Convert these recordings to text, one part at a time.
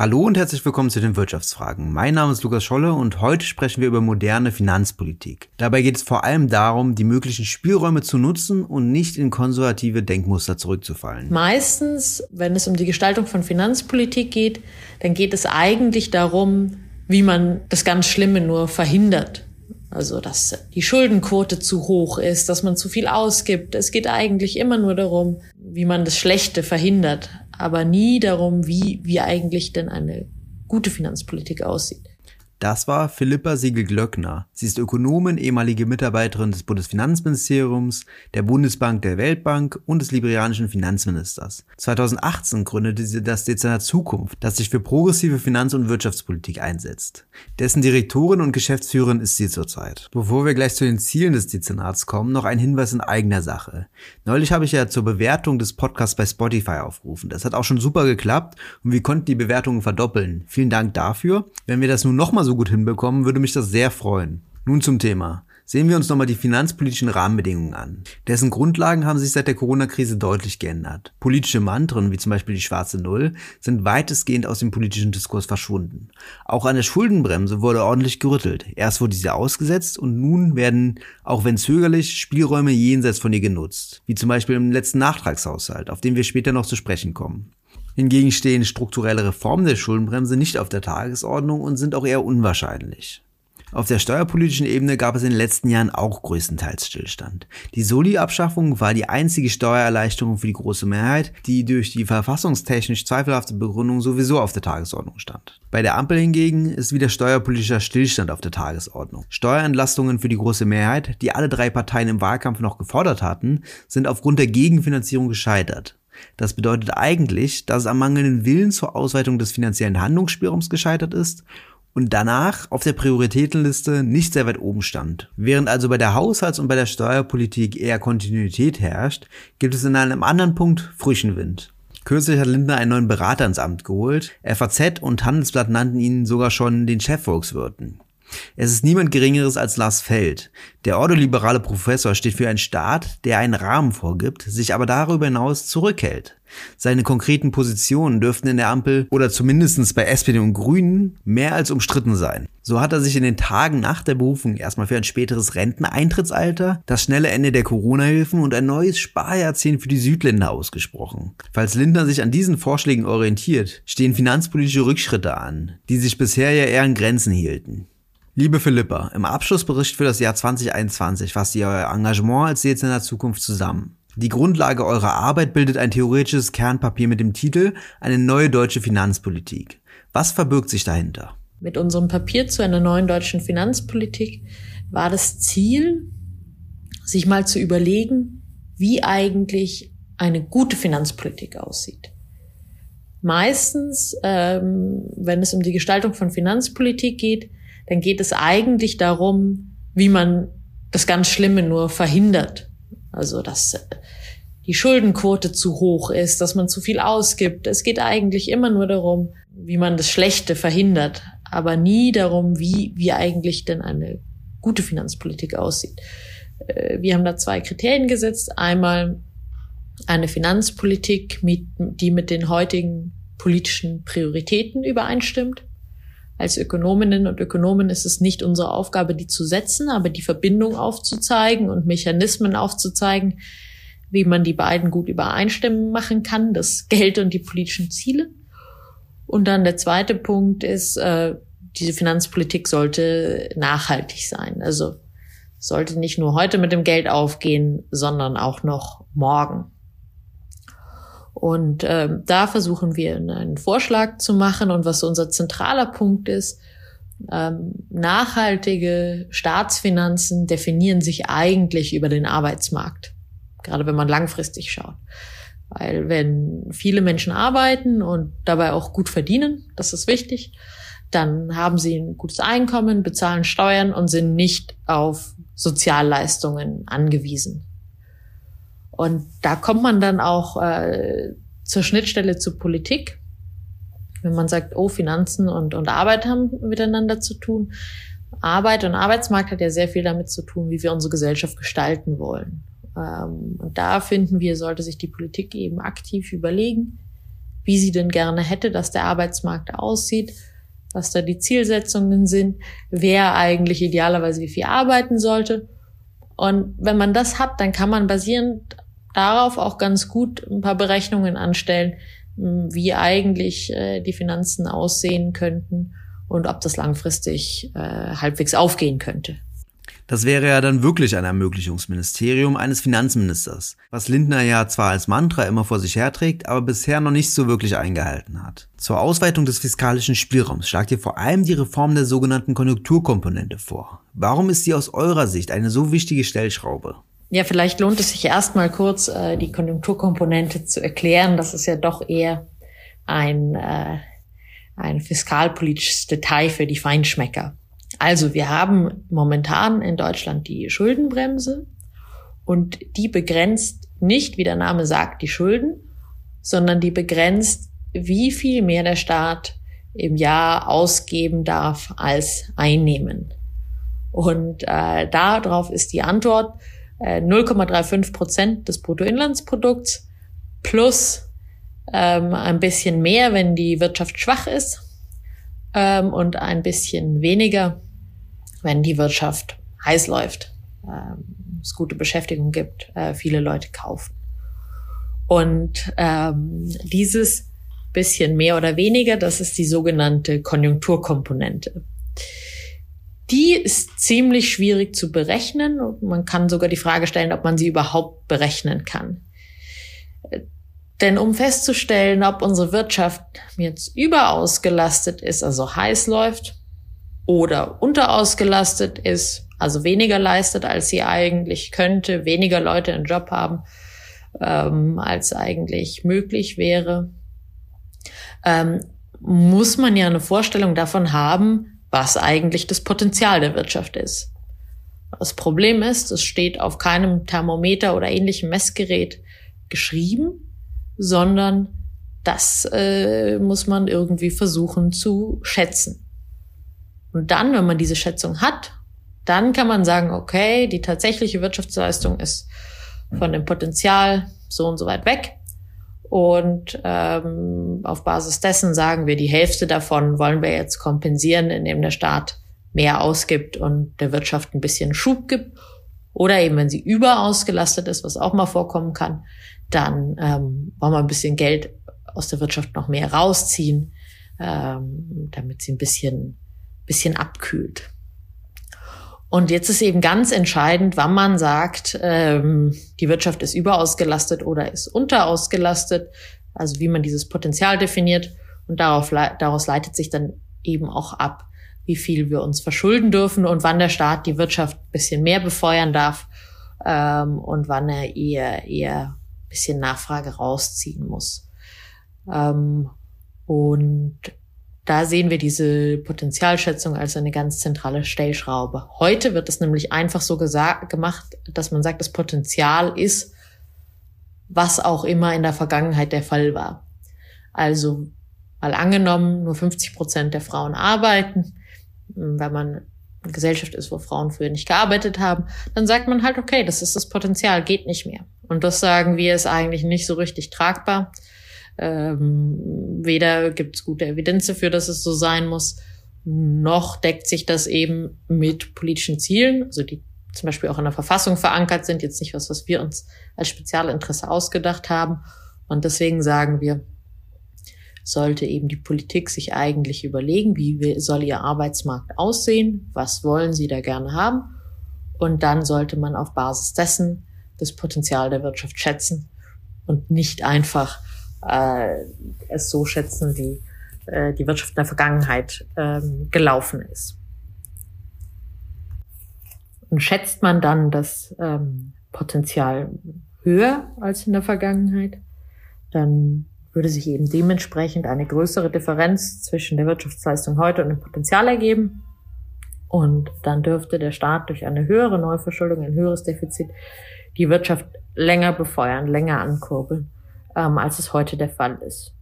Hallo und herzlich willkommen zu den Wirtschaftsfragen. Mein Name ist Lukas Scholle und heute sprechen wir über moderne Finanzpolitik. Dabei geht es vor allem darum, die möglichen Spielräume zu nutzen und nicht in konservative Denkmuster zurückzufallen. Meistens, wenn es um die Gestaltung von Finanzpolitik geht, dann geht es eigentlich darum, wie man das ganz Schlimme nur verhindert. Also, dass die Schuldenquote zu hoch ist, dass man zu viel ausgibt. Es geht eigentlich immer nur darum, wie man das Schlechte verhindert aber nie darum, wie, wie eigentlich denn eine gute Finanzpolitik aussieht. Das war Philippa Siegel-Glöckner. Sie ist Ökonomin, ehemalige Mitarbeiterin des Bundesfinanzministeriums, der Bundesbank, der Weltbank und des liberianischen Finanzministers. 2018 gründete sie das Dezernat Zukunft, das sich für progressive Finanz- und Wirtschaftspolitik einsetzt. Dessen Direktorin und Geschäftsführerin ist sie zurzeit. Bevor wir gleich zu den Zielen des Dezernats kommen, noch ein Hinweis in eigener Sache. Neulich habe ich ja zur Bewertung des Podcasts bei Spotify aufgerufen. Das hat auch schon super geklappt und wir konnten die Bewertungen verdoppeln. Vielen Dank dafür. Wenn wir das nun nochmal so so gut hinbekommen, würde mich das sehr freuen. Nun zum Thema. Sehen wir uns nochmal die finanzpolitischen Rahmenbedingungen an. Dessen Grundlagen haben sich seit der Corona-Krise deutlich geändert. Politische Mantren, wie zum Beispiel die schwarze Null, sind weitestgehend aus dem politischen Diskurs verschwunden. Auch an der Schuldenbremse wurde ordentlich gerüttelt. Erst wurde sie ausgesetzt und nun werden, auch wenn zögerlich, Spielräume jenseits von ihr genutzt. Wie zum Beispiel im letzten Nachtragshaushalt, auf den wir später noch zu sprechen kommen. Hingegen stehen strukturelle Reformen der Schuldenbremse nicht auf der Tagesordnung und sind auch eher unwahrscheinlich. Auf der steuerpolitischen Ebene gab es in den letzten Jahren auch größtenteils Stillstand. Die Soli-Abschaffung war die einzige Steuererleichterung für die große Mehrheit, die durch die verfassungstechnisch zweifelhafte Begründung sowieso auf der Tagesordnung stand. Bei der Ampel hingegen ist wieder steuerpolitischer Stillstand auf der Tagesordnung. Steuerentlastungen für die große Mehrheit, die alle drei Parteien im Wahlkampf noch gefordert hatten, sind aufgrund der Gegenfinanzierung gescheitert. Das bedeutet eigentlich, dass es am mangelnden Willen zur Ausweitung des finanziellen Handlungsspielraums gescheitert ist und danach auf der Prioritätenliste nicht sehr weit oben stand. Während also bei der Haushalts- und bei der Steuerpolitik eher Kontinuität herrscht, gibt es in einem anderen Punkt frischen Wind. Kürzlich hat Lindner einen neuen Berater ins Amt geholt. FAZ und Handelsblatt nannten ihn sogar schon den Chefvolkswirten. Es ist niemand Geringeres als Lars Feld. Der ordoliberale Professor steht für einen Staat, der einen Rahmen vorgibt, sich aber darüber hinaus zurückhält. Seine konkreten Positionen dürften in der Ampel oder zumindestens bei SPD und Grünen mehr als umstritten sein. So hat er sich in den Tagen nach der Berufung erstmal für ein späteres Renteneintrittsalter, das schnelle Ende der Corona-Hilfen und ein neues Sparjahrzehnt für die Südländer ausgesprochen. Falls Lindner sich an diesen Vorschlägen orientiert, stehen finanzpolitische Rückschritte an, die sich bisher ja eher an Grenzen hielten. Liebe Philippa, im Abschlussbericht für das Jahr 2021 fasst ihr euer Engagement als Dezernat Zukunft zusammen. Die Grundlage eurer Arbeit bildet ein theoretisches Kernpapier mit dem Titel Eine neue deutsche Finanzpolitik. Was verbirgt sich dahinter? Mit unserem Papier zu einer neuen deutschen Finanzpolitik war das Ziel, sich mal zu überlegen, wie eigentlich eine gute Finanzpolitik aussieht. Meistens, ähm, wenn es um die Gestaltung von Finanzpolitik geht, dann geht es eigentlich darum, wie man das ganz Schlimme nur verhindert. Also, dass die Schuldenquote zu hoch ist, dass man zu viel ausgibt. Es geht eigentlich immer nur darum, wie man das Schlechte verhindert, aber nie darum, wie, wie eigentlich denn eine gute Finanzpolitik aussieht. Äh, wir haben da zwei Kriterien gesetzt. Einmal eine Finanzpolitik, die mit den heutigen politischen Prioritäten übereinstimmt. Als Ökonominnen und Ökonomen ist es nicht unsere Aufgabe, die zu setzen, aber die Verbindung aufzuzeigen und Mechanismen aufzuzeigen, wie man die beiden gut übereinstimmen machen kann, das Geld und die politischen Ziele. Und dann der zweite Punkt ist, äh, diese Finanzpolitik sollte nachhaltig sein. Also sollte nicht nur heute mit dem Geld aufgehen, sondern auch noch morgen. Und ähm, da versuchen wir einen Vorschlag zu machen. Und was unser zentraler Punkt ist, ähm, nachhaltige Staatsfinanzen definieren sich eigentlich über den Arbeitsmarkt, gerade wenn man langfristig schaut. Weil wenn viele Menschen arbeiten und dabei auch gut verdienen, das ist wichtig, dann haben sie ein gutes Einkommen, bezahlen Steuern und sind nicht auf Sozialleistungen angewiesen. Und da kommt man dann auch äh, zur Schnittstelle zur Politik. Wenn man sagt, oh, Finanzen und, und Arbeit haben miteinander zu tun. Arbeit und Arbeitsmarkt hat ja sehr viel damit zu tun, wie wir unsere Gesellschaft gestalten wollen. Ähm, und da finden wir, sollte sich die Politik eben aktiv überlegen, wie sie denn gerne hätte, dass der Arbeitsmarkt aussieht, was da die Zielsetzungen sind, wer eigentlich idealerweise wie viel arbeiten sollte. Und wenn man das hat, dann kann man basierend darauf auch ganz gut ein paar Berechnungen anstellen, wie eigentlich äh, die Finanzen aussehen könnten und ob das langfristig äh, halbwegs aufgehen könnte. Das wäre ja dann wirklich ein Ermöglichungsministerium eines Finanzministers, was Lindner ja zwar als Mantra immer vor sich herträgt, aber bisher noch nicht so wirklich eingehalten hat. Zur Ausweitung des fiskalischen Spielraums schlagt ihr vor allem die Reform der sogenannten Konjunkturkomponente vor. Warum ist sie aus eurer Sicht eine so wichtige Stellschraube? Ja, vielleicht lohnt es sich erstmal kurz, äh, die Konjunkturkomponente zu erklären. Das ist ja doch eher ein, äh, ein fiskalpolitisches Detail für die Feinschmecker. Also wir haben momentan in Deutschland die Schuldenbremse und die begrenzt nicht, wie der Name sagt, die Schulden, sondern die begrenzt, wie viel mehr der Staat im Jahr ausgeben darf als einnehmen. Und äh, darauf ist die Antwort 0,35 Prozent des Bruttoinlandsprodukts plus ähm, ein bisschen mehr, wenn die Wirtschaft schwach ist ähm, und ein bisschen weniger, wenn die Wirtschaft heiß läuft, ähm, es gute Beschäftigung gibt, äh, viele Leute kaufen. Und ähm, dieses bisschen mehr oder weniger, das ist die sogenannte Konjunkturkomponente. Die ist ziemlich schwierig zu berechnen. Man kann sogar die Frage stellen, ob man sie überhaupt berechnen kann. Denn um festzustellen, ob unsere Wirtschaft jetzt überausgelastet ist, also heiß läuft, oder unterausgelastet ist, also weniger leistet, als sie eigentlich könnte, weniger Leute einen Job haben, ähm, als eigentlich möglich wäre, ähm, muss man ja eine Vorstellung davon haben, was eigentlich das Potenzial der Wirtschaft ist. Das Problem ist, es steht auf keinem Thermometer oder ähnlichem Messgerät geschrieben, sondern das äh, muss man irgendwie versuchen zu schätzen. Und dann, wenn man diese Schätzung hat, dann kann man sagen, okay, die tatsächliche Wirtschaftsleistung ist von dem Potenzial so und so weit weg. Und ähm, auf Basis dessen sagen wir, die Hälfte davon wollen wir jetzt kompensieren, indem der Staat mehr ausgibt und der Wirtschaft ein bisschen Schub gibt. Oder eben, wenn sie überausgelastet ist, was auch mal vorkommen kann, dann ähm, wollen wir ein bisschen Geld aus der Wirtschaft noch mehr rausziehen, ähm, damit sie ein bisschen bisschen abkühlt. Und jetzt ist eben ganz entscheidend, wann man sagt, ähm, die Wirtschaft ist überausgelastet oder ist unterausgelastet, also wie man dieses Potenzial definiert. Und darauf, daraus leitet sich dann eben auch ab, wie viel wir uns verschulden dürfen und wann der Staat die Wirtschaft bisschen mehr befeuern darf ähm, und wann er eher, eher bisschen Nachfrage rausziehen muss. Ähm, und da sehen wir diese Potenzialschätzung als eine ganz zentrale Stellschraube. Heute wird es nämlich einfach so gemacht, dass man sagt, das Potenzial ist, was auch immer in der Vergangenheit der Fall war. Also mal angenommen, nur 50 Prozent der Frauen arbeiten, wenn man eine Gesellschaft ist, wo Frauen früher nicht gearbeitet haben, dann sagt man halt, okay, das ist das Potenzial, geht nicht mehr. Und das sagen wir ist eigentlich nicht so richtig tragbar. Ähm, weder gibt es gute Evidenz dafür, dass es so sein muss, noch deckt sich das eben mit politischen Zielen, also die zum Beispiel auch in der Verfassung verankert sind, jetzt nicht was, was wir uns als Spezialinteresse ausgedacht haben. Und deswegen sagen wir, sollte eben die Politik sich eigentlich überlegen, wie soll ihr Arbeitsmarkt aussehen, was wollen sie da gerne haben. Und dann sollte man auf Basis dessen das Potenzial der Wirtschaft schätzen und nicht einfach äh, es so schätzen, wie äh, die Wirtschaft in der Vergangenheit ähm, gelaufen ist. Und schätzt man dann das ähm, Potenzial höher als in der Vergangenheit, dann würde sich eben dementsprechend eine größere Differenz zwischen der Wirtschaftsleistung heute und dem Potenzial ergeben. Und dann dürfte der Staat durch eine höhere Neuverschuldung, ein höheres Defizit, die Wirtschaft länger befeuern, länger ankurbeln ähm, als es heute der Fall ist.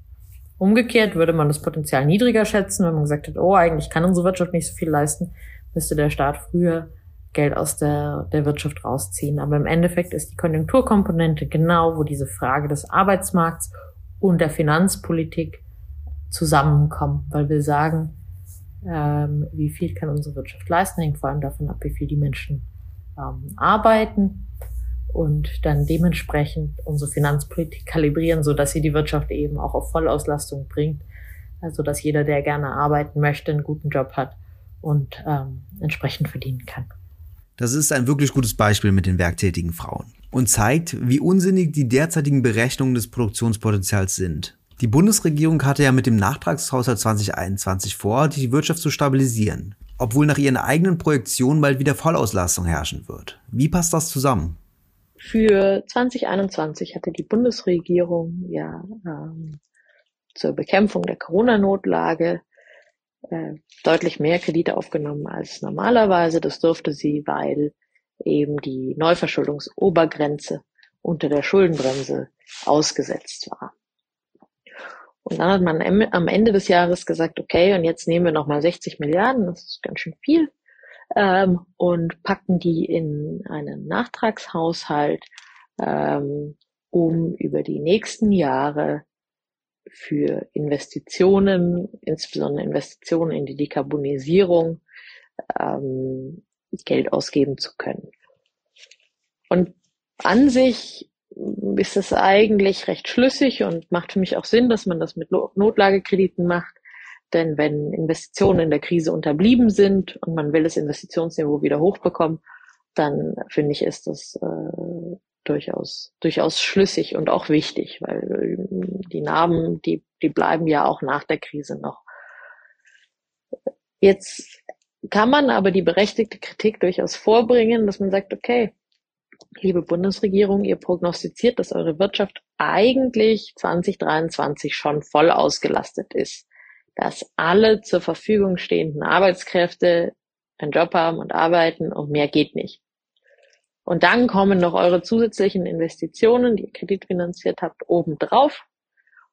Umgekehrt würde man das Potenzial niedriger schätzen, wenn man gesagt hat, oh, eigentlich kann unsere Wirtschaft nicht so viel leisten, müsste der Staat früher Geld aus der, der Wirtschaft rausziehen. Aber im Endeffekt ist die Konjunkturkomponente genau, wo diese Frage des Arbeitsmarkts und der Finanzpolitik zusammenkommen, weil wir sagen, ähm, wie viel kann unsere Wirtschaft leisten, hängt vor allem davon ab, wie viel die Menschen ähm, arbeiten und dann dementsprechend unsere Finanzpolitik kalibrieren, so dass sie die Wirtschaft eben auch auf Vollauslastung bringt, also dass jeder, der gerne arbeiten möchte, einen guten Job hat und ähm, entsprechend verdienen kann. Das ist ein wirklich gutes Beispiel mit den werktätigen Frauen und zeigt, wie unsinnig die derzeitigen Berechnungen des Produktionspotenzials sind. Die Bundesregierung hatte ja mit dem Nachtragshaushalt 2021 vor, die Wirtschaft zu stabilisieren, obwohl nach ihren eigenen Projektionen bald wieder Vollauslastung herrschen wird. Wie passt das zusammen? Für 2021 hatte die Bundesregierung ja ähm, zur Bekämpfung der Corona-Notlage äh, deutlich mehr Kredite aufgenommen als normalerweise. Das durfte sie, weil eben die Neuverschuldungsobergrenze unter der Schuldenbremse ausgesetzt war. Und dann hat man am Ende des Jahres gesagt, okay, und jetzt nehmen wir nochmal 60 Milliarden, das ist ganz schön viel, ähm, und packen die in einen Nachtragshaushalt, ähm, um über die nächsten Jahre für Investitionen, insbesondere Investitionen in die Dekarbonisierung, ähm, Geld ausgeben zu können. Und an sich ist es eigentlich recht schlüssig und macht für mich auch Sinn, dass man das mit Notlagekrediten macht. Denn wenn Investitionen in der Krise unterblieben sind und man will das Investitionsniveau wieder hochbekommen, dann finde ich, ist das äh, durchaus, durchaus schlüssig und auch wichtig, weil die Narben, die, die bleiben ja auch nach der Krise noch. Jetzt kann man aber die berechtigte Kritik durchaus vorbringen, dass man sagt, okay, liebe Bundesregierung, ihr prognostiziert, dass eure Wirtschaft eigentlich 2023 schon voll ausgelastet ist, dass alle zur Verfügung stehenden Arbeitskräfte einen Job haben und arbeiten und mehr geht nicht. Und dann kommen noch eure zusätzlichen Investitionen, die ihr kreditfinanziert habt, obendrauf.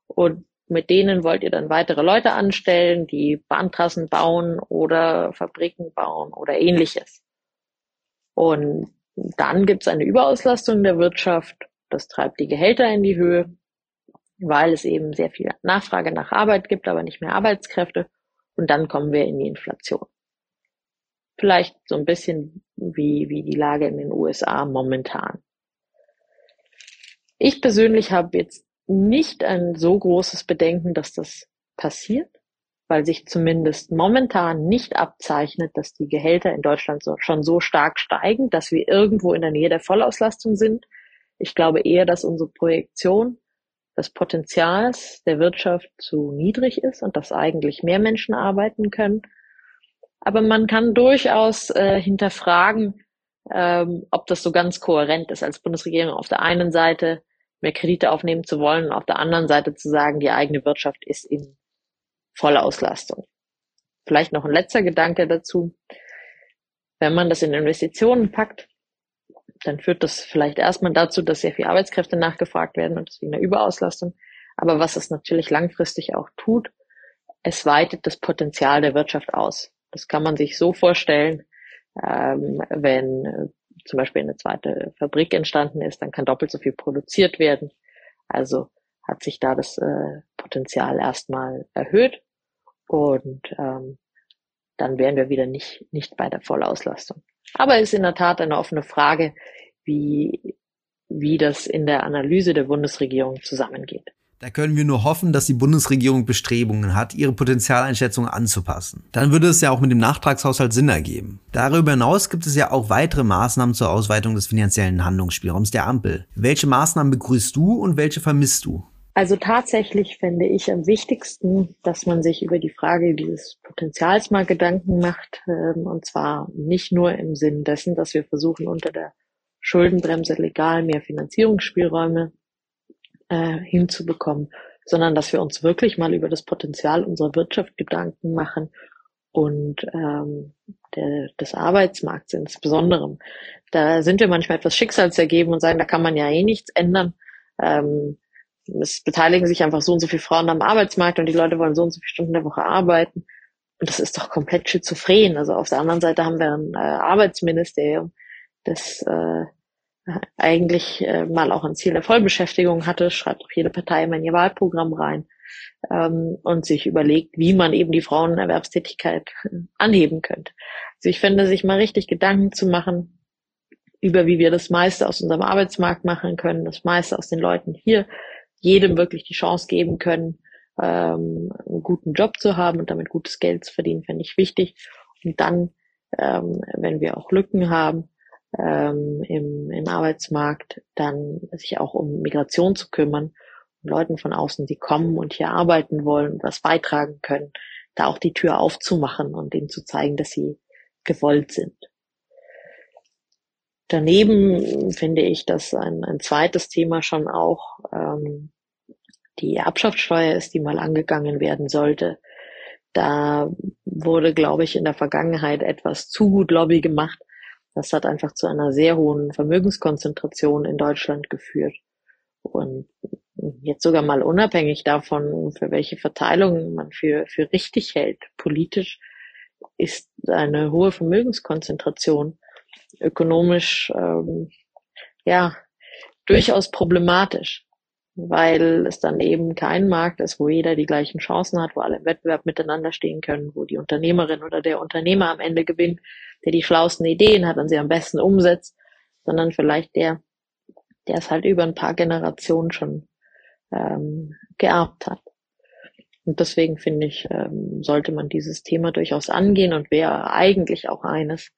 Und mit denen wollt ihr dann weitere Leute anstellen, die Bahntrassen bauen oder Fabriken bauen oder ähnliches. Und dann gibt es eine Überauslastung der Wirtschaft. Das treibt die Gehälter in die Höhe, weil es eben sehr viel Nachfrage nach Arbeit gibt, aber nicht mehr Arbeitskräfte. Und dann kommen wir in die Inflation. Vielleicht so ein bisschen wie, wie die Lage in den USA momentan. Ich persönlich habe jetzt nicht ein so großes Bedenken, dass das passiert, weil sich zumindest momentan nicht abzeichnet, dass die Gehälter in Deutschland so, schon so stark steigen, dass wir irgendwo in der Nähe der Vollauslastung sind. Ich glaube eher, dass unsere Projektion des Potenzials der Wirtschaft zu niedrig ist und dass eigentlich mehr Menschen arbeiten können. Aber man kann durchaus äh, hinterfragen, ähm, ob das so ganz kohärent ist, als Bundesregierung auf der einen Seite mehr Kredite aufnehmen zu wollen und auf der anderen Seite zu sagen, die eigene Wirtschaft ist in voller Auslastung. Vielleicht noch ein letzter Gedanke dazu. Wenn man das in Investitionen packt, dann führt das vielleicht erstmal dazu, dass sehr viele Arbeitskräfte nachgefragt werden und deswegen eine Überauslastung. Aber was es natürlich langfristig auch tut, es weitet das Potenzial der Wirtschaft aus. Das kann man sich so vorstellen, ähm, wenn zum Beispiel eine zweite Fabrik entstanden ist, dann kann doppelt so viel produziert werden. Also hat sich da das äh, Potenzial erstmal erhöht und ähm, dann wären wir wieder nicht, nicht bei der Vollauslastung. Aber es ist in der Tat eine offene Frage, wie, wie das in der Analyse der Bundesregierung zusammengeht. Da können wir nur hoffen, dass die Bundesregierung Bestrebungen hat, ihre Potenzialeinschätzung anzupassen. Dann würde es ja auch mit dem Nachtragshaushalt Sinn ergeben. Darüber hinaus gibt es ja auch weitere Maßnahmen zur Ausweitung des finanziellen Handlungsspielraums der Ampel. Welche Maßnahmen begrüßt du und welche vermisst du? Also tatsächlich fände ich am wichtigsten, dass man sich über die Frage dieses Potenzials mal Gedanken macht, ähm, und zwar nicht nur im Sinn dessen, dass wir versuchen, unter der Schuldenbremse legal mehr Finanzierungsspielräume äh, hinzubekommen, sondern dass wir uns wirklich mal über das Potenzial unserer Wirtschaft Gedanken machen und ähm, der, des Arbeitsmarkts insbesondere. Da sind wir manchmal etwas schicksalsergeben und sagen, da kann man ja eh nichts ändern. Ähm, es beteiligen sich einfach so und so viele Frauen am Arbeitsmarkt und die Leute wollen so und so viele Stunden der Woche arbeiten. Und das ist doch komplett schizophren. Also auf der anderen Seite haben wir ein äh, Arbeitsministerium, das äh, eigentlich äh, mal auch ein Ziel der Vollbeschäftigung hatte, schreibt auch jede Partei immer in ihr Wahlprogramm rein ähm, und sich überlegt, wie man eben die Frauenerwerbstätigkeit anheben könnte. Also ich finde, sich mal richtig Gedanken zu machen über, wie wir das meiste aus unserem Arbeitsmarkt machen können, das meiste aus den Leuten hier, jedem wirklich die Chance geben können, ähm, einen guten Job zu haben und damit gutes Geld zu verdienen, finde ich wichtig. Und dann, ähm, wenn wir auch Lücken haben, ähm, im, im Arbeitsmarkt, dann sich auch um Migration zu kümmern, und Leuten von außen, die kommen und hier arbeiten wollen und was beitragen können, da auch die Tür aufzumachen und denen zu zeigen, dass sie gewollt sind. Daneben finde ich, dass ein, ein zweites Thema schon auch ähm, die Erbschaftssteuer ist, die mal angegangen werden sollte. Da wurde, glaube ich, in der Vergangenheit etwas zu gut Lobby gemacht, das hat einfach zu einer sehr hohen Vermögenskonzentration in Deutschland geführt. Und jetzt sogar mal unabhängig davon, für welche Verteilung man für, für richtig hält, politisch ist eine hohe Vermögenskonzentration ökonomisch ähm, ja durchaus problematisch, weil es dann eben kein Markt ist, wo jeder die gleichen Chancen hat, wo alle im Wettbewerb miteinander stehen können, wo die Unternehmerin oder der Unternehmer am Ende gewinnt, der die schlauesten Ideen hat und sie am besten umsetzt, sondern vielleicht der, der es halt über ein paar Generationen schon ähm, geerbt hat. Und deswegen finde ich, ähm, sollte man dieses Thema durchaus angehen und wäre eigentlich auch eines,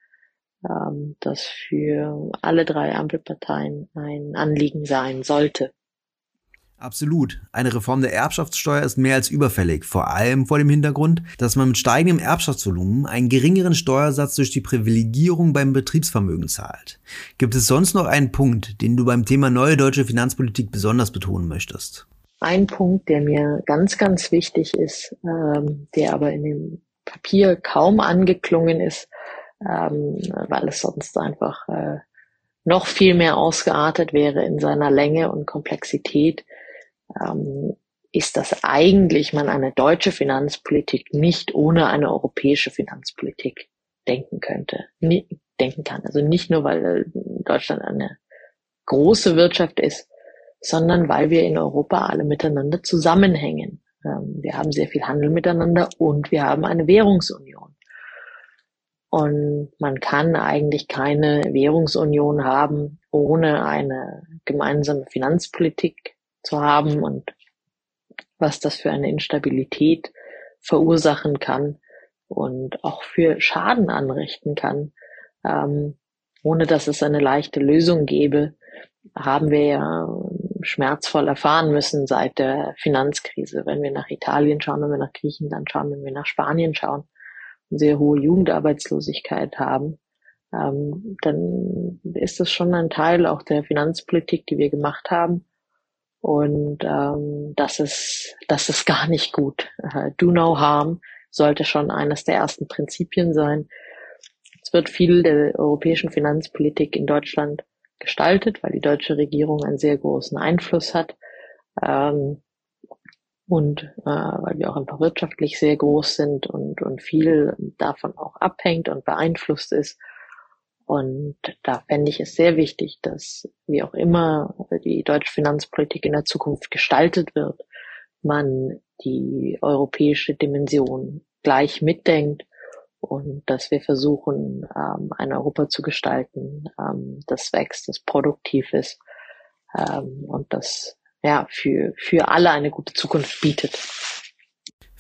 ähm, das für alle drei Ampelparteien ein Anliegen sein sollte. Absolut. Eine Reform der Erbschaftssteuer ist mehr als überfällig, vor allem vor dem Hintergrund, dass man mit steigendem Erbschaftsvolumen einen geringeren Steuersatz durch die Privilegierung beim Betriebsvermögen zahlt. Gibt es sonst noch einen Punkt, den du beim Thema neue deutsche Finanzpolitik besonders betonen möchtest? Ein Punkt, der mir ganz, ganz wichtig ist, ähm, der aber in dem Papier kaum angeklungen ist, ähm, weil es sonst einfach äh, noch viel mehr ausgeartet wäre in seiner Länge und Komplexität, ähm, ist, dass eigentlich man eine deutsche Finanzpolitik nicht ohne eine europäische Finanzpolitik denken könnte, denken kann. Also nicht nur, weil Deutschland eine große Wirtschaft ist, sondern weil wir in Europa alle miteinander zusammenhängen. Ähm, wir haben sehr viel Handel miteinander und wir haben eine Währungsunion. Und man kann eigentlich keine Währungsunion haben ohne eine gemeinsame Finanzpolitik zu haben und was das für eine Instabilität verursachen kann und auch für Schaden anrichten kann, ähm, ohne dass es eine leichte Lösung gäbe, haben wir ja schmerzvoll erfahren müssen seit der Finanzkrise. Wenn wir nach Italien schauen, wenn wir nach Griechenland schauen, wenn wir nach Spanien schauen und sehr hohe Jugendarbeitslosigkeit haben, ähm, dann ist das schon ein Teil auch der Finanzpolitik, die wir gemacht haben. Und ähm, das ist das ist gar nicht gut. Uh, do no harm sollte schon eines der ersten Prinzipien sein. Es wird viel der europäischen Finanzpolitik in Deutschland gestaltet, weil die deutsche Regierung einen sehr großen Einfluss hat ähm, und äh, weil wir auch einfach wirtschaftlich sehr groß sind und, und viel davon auch abhängt und beeinflusst ist. Und da fände ich es sehr wichtig, dass wie auch immer die deutsche Finanzpolitik in der Zukunft gestaltet wird, man die europäische Dimension gleich mitdenkt und dass wir versuchen, ähm, ein Europa zu gestalten, ähm, das wächst, das produktiv ist ähm, und das ja für, für alle eine gute Zukunft bietet.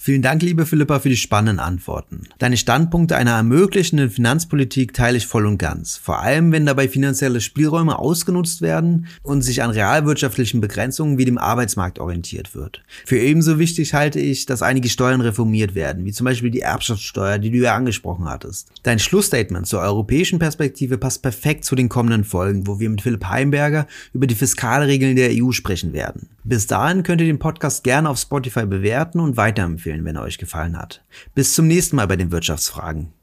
Vielen Dank, liebe Philippa, für die spannenden Antworten. Deine Standpunkte einer ermöglichenden Finanzpolitik teile ich voll und ganz. Vor allem, wenn dabei finanzielle Spielräume ausgenutzt werden und sich an realwirtschaftlichen Begrenzungen wie dem Arbeitsmarkt orientiert wird. Für ebenso wichtig halte ich, dass einige Steuern reformiert werden, wie zum Beispiel die Erbschaftssteuer, die du ja angesprochen hattest. Dein Schlussstatement zur europäischen Perspektive passt perfekt zu den kommenden Folgen, wo wir mit Philipp Heimberger über die Fiskalregeln der EU sprechen werden. Bis dahin könnt ihr den Podcast gerne auf Spotify bewerten und weiterempfehlen, wenn er euch gefallen hat. Bis zum nächsten Mal bei den Wirtschaftsfragen.